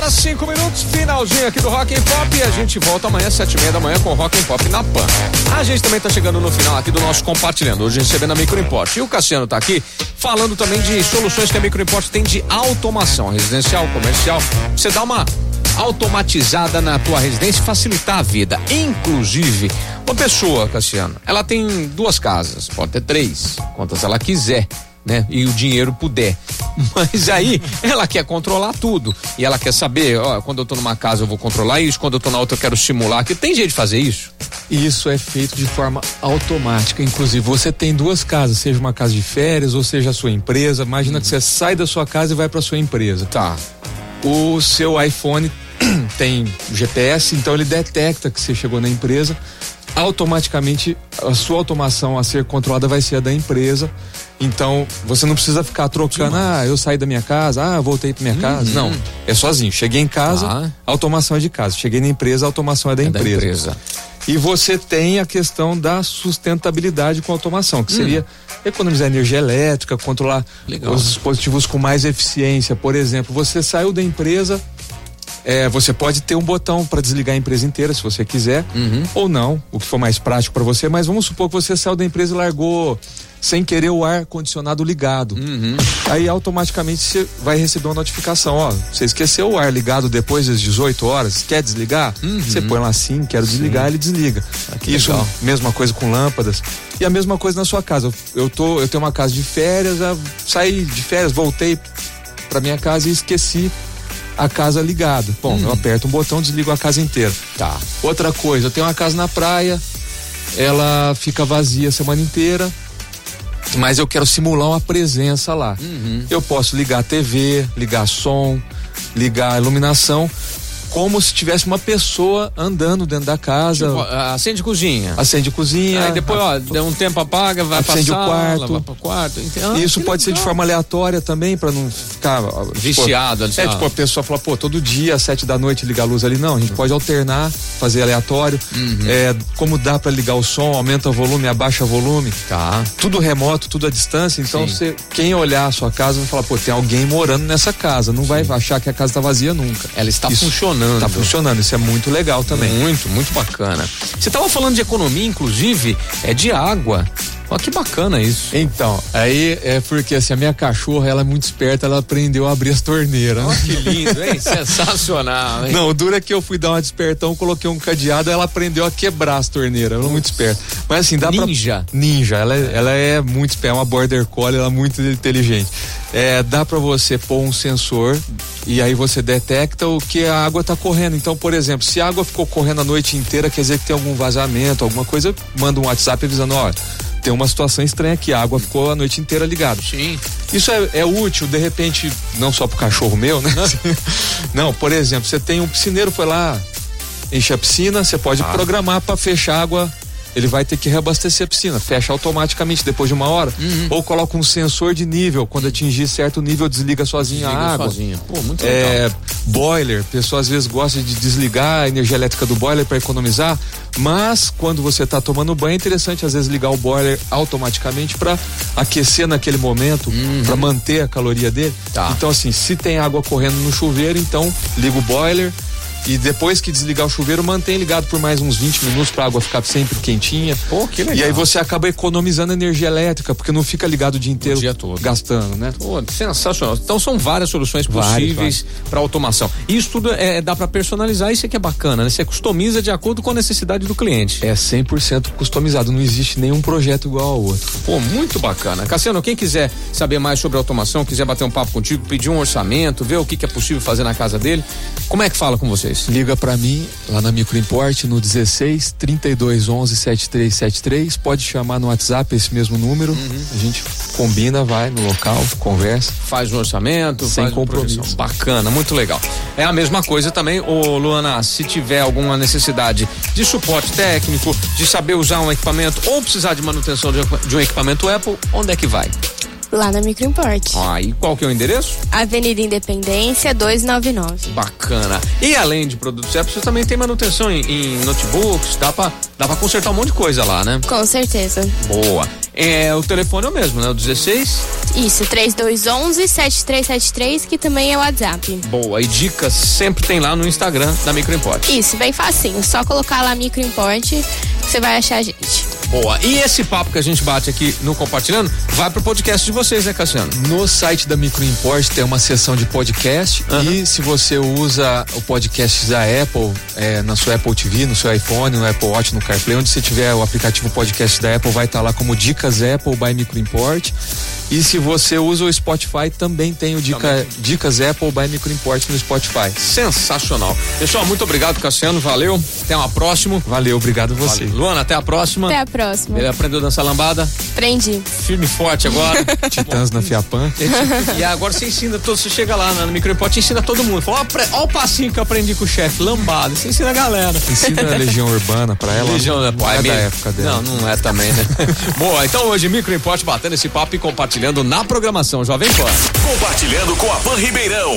horas 5 minutos, finalzinho aqui do Rock and Pop e a gente volta amanhã sete e meia da manhã com Rock and Pop na Pan. A gente também tá chegando no final aqui do nosso compartilhando, hoje recebendo a Microimport. E o Cassiano tá aqui falando também de soluções que a Microimport tem de automação, residencial, comercial. Você dá uma automatizada na tua residência e facilitar a vida. Inclusive, uma pessoa, Cassiano, ela tem duas casas, pode ter três, quantas ela quiser né? E o dinheiro puder. Mas aí ela quer controlar tudo. E ela quer saber, ó, quando eu tô numa casa eu vou controlar isso, quando eu tô na outra eu quero simular. Que tem jeito de fazer isso? Isso é feito de forma automática. Inclusive, você tem duas casas, seja uma casa de férias ou seja a sua empresa. Imagina que você sai da sua casa e vai para sua empresa. Tá. O seu iPhone tem GPS, então ele detecta que você chegou na empresa. Automaticamente a sua automação a ser controlada vai ser a da empresa então, você não precisa ficar trocando, ah, eu saí da minha casa, ah, voltei pra minha uhum. casa. Não, é sozinho. Cheguei em casa, ah. automação é de casa. Cheguei na empresa, automação é da, é empresa. da empresa. E você tem a questão da sustentabilidade com automação, que hum. seria economizar energia elétrica, controlar Legal. os dispositivos com mais eficiência. Por exemplo, você saiu da empresa, é, você pode ter um botão para desligar a empresa inteira, se você quiser, uhum. ou não, o que for mais prático para você. Mas vamos supor que você saiu da empresa e largou sem querer o ar condicionado ligado. Uhum. Aí automaticamente você vai receber uma notificação, ó, você esqueceu o ar ligado depois das 18 horas, quer desligar? Uhum. Você põe lá sim, quero sim. desligar, ele desliga. Ah, Isso, legal. mesma coisa com lâmpadas. E a mesma coisa na sua casa. Eu tô, eu tenho uma casa de férias, saí de férias, voltei para minha casa e esqueci a casa ligada. Bom, eu aperto um botão, desligo a casa inteira. Tá. Outra coisa, eu tenho uma casa na praia, ela fica vazia a semana inteira mas eu quero simular uma presença lá. Uhum. Eu posso ligar a TV, ligar som, ligar a iluminação como se tivesse uma pessoa andando dentro da casa. Tipo, acende cozinha. Acende cozinha. Aí depois, ó, deu um tempo apaga, vai acende passar, o quarto. Vai pro quarto. Ah, Isso pode legal. ser de forma aleatória também, para não ficar viciado. Tipo, é tipo a pessoa fala, pô, todo dia às sete da noite ligar a luz ali. Não, a gente pode alternar, fazer aleatório. Uhum. É, como dá para ligar o som, aumenta o volume, abaixa o volume. Tá. Tudo remoto, tudo à distância. Então, você, quem olhar a sua casa vai falar, pô, tem alguém morando nessa casa. Não Sim. vai achar que a casa tá vazia nunca. Ela está Isso funcionando. Tá funcionando isso é muito legal também. Muito, muito bacana. Você estava falando de economia, inclusive, é de água. Olha que bacana isso. Então, aí é porque assim, a minha cachorra, ela é muito esperta, ela aprendeu a abrir as torneiras. Olha que lindo, hein? Sensacional, hein? Não, o duro é que eu fui dar uma despertão, coloquei um cadeado, ela aprendeu a quebrar as torneiras. Ela é muito esperta. Mas assim, dá Ninja. Pra... Ninja. Ela, é, ela é muito esperta, é uma border collie, ela é muito inteligente. É, dá para você pôr um sensor e aí você detecta o que a água está correndo. Então, por exemplo, se a água ficou correndo a noite inteira, quer dizer que tem algum vazamento, alguma coisa, manda um WhatsApp avisando, olha, tem uma situação estranha aqui, a água ficou a noite inteira ligada. Sim. Isso é, é útil, de repente, não só pro cachorro meu, né? não, por exemplo, você tem um piscineiro, foi lá, enche a piscina, você pode ah. programar para fechar água ele vai ter que reabastecer a piscina, fecha automaticamente depois de uma hora, uhum. ou coloca um sensor de nível, quando atingir certo nível desliga sozinho desliga a água. Sozinho. Pô, muito é, legal. Boiler, pessoa às vezes gosta de desligar a energia elétrica do boiler para economizar, mas quando você está tomando banho é interessante às vezes ligar o boiler automaticamente para aquecer naquele momento, uhum. para manter a caloria dele. Tá. Então assim, se tem água correndo no chuveiro, então liga o boiler e depois que desligar o chuveiro, mantém ligado por mais uns 20 minutos para a água ficar sempre quentinha. Pô, que legal. E aí você acaba economizando energia elétrica, porque não fica ligado o dia inteiro o dia todo. gastando, né? Pô, sensacional. Então são várias soluções possíveis para automação. Isso tudo é, dá para personalizar, isso é que é bacana, né? Você customiza de acordo com a necessidade do cliente. É 100% customizado, não existe nenhum projeto igual ao outro. Pô, muito bacana. Cassiano, quem quiser saber mais sobre automação, quiser bater um papo contigo, pedir um orçamento, ver o que, que é possível fazer na casa dele, como é que fala com você? Vocês? Liga para mim lá na Microimport no 16 32 11 7373. Pode chamar no WhatsApp esse mesmo número. Uhum. A gente combina, vai no local, conversa. Faz um orçamento, sem faz compromisso. Um Bacana, muito legal. É a mesma coisa também, ô Luana, se tiver alguma necessidade de suporte técnico, de saber usar um equipamento ou precisar de manutenção de um equipamento Apple, onde é que vai? Lá na Microimport. Ah, e qual que é o endereço? Avenida Independência 299. Bacana. E além de produtos Apple, você também tem manutenção em, em notebooks, dá pra, dá pra consertar um monte de coisa lá, né? Com certeza. Boa. É, o telefone é o mesmo, né? O 16? Isso, 3211-7373, que também é o WhatsApp. Boa. E dicas sempre tem lá no Instagram da Microimport. Isso, bem facinho. Só colocar lá Microimport você vai achar a gente. Boa. E esse papo que a gente bate aqui no Compartilhando vai pro podcast de vocês, né, Cassiano? No site da Microimport tem uma seção de podcast Aham. e se você usa o podcast da Apple, é, na sua Apple TV, no seu iPhone, no Apple Watch, no CarPlay, onde você tiver o aplicativo podcast da Apple, vai estar lá como Dicas Apple by Microimport. E se você usa o Spotify, também tem o Dica, Dicas Apple by Microimport no Spotify. Sensacional. Pessoal, muito obrigado, Cassiano. Valeu. Até uma próxima. Valeu, obrigado a você. Valeu. Luana, até a próxima. Até a próxima. Ele aprendeu a dançar lambada? Aprendi. Firme e forte agora. Titãs na Fiapan. e agora você ensina todo, você chega lá na Microimport e ensina todo mundo. Fala, ó, ó o passinho que eu aprendi com o chefe, lambada. Você ensina a galera. Ensina a Legião Urbana pra ela. Legião, não, né? não Pô, é da meio- época dela. Não, não é também, né? Boa, então hoje Microimport batendo esse papo e compartilhando na programação Jovem Pan. Compartilhando com a Pan Ribeirão.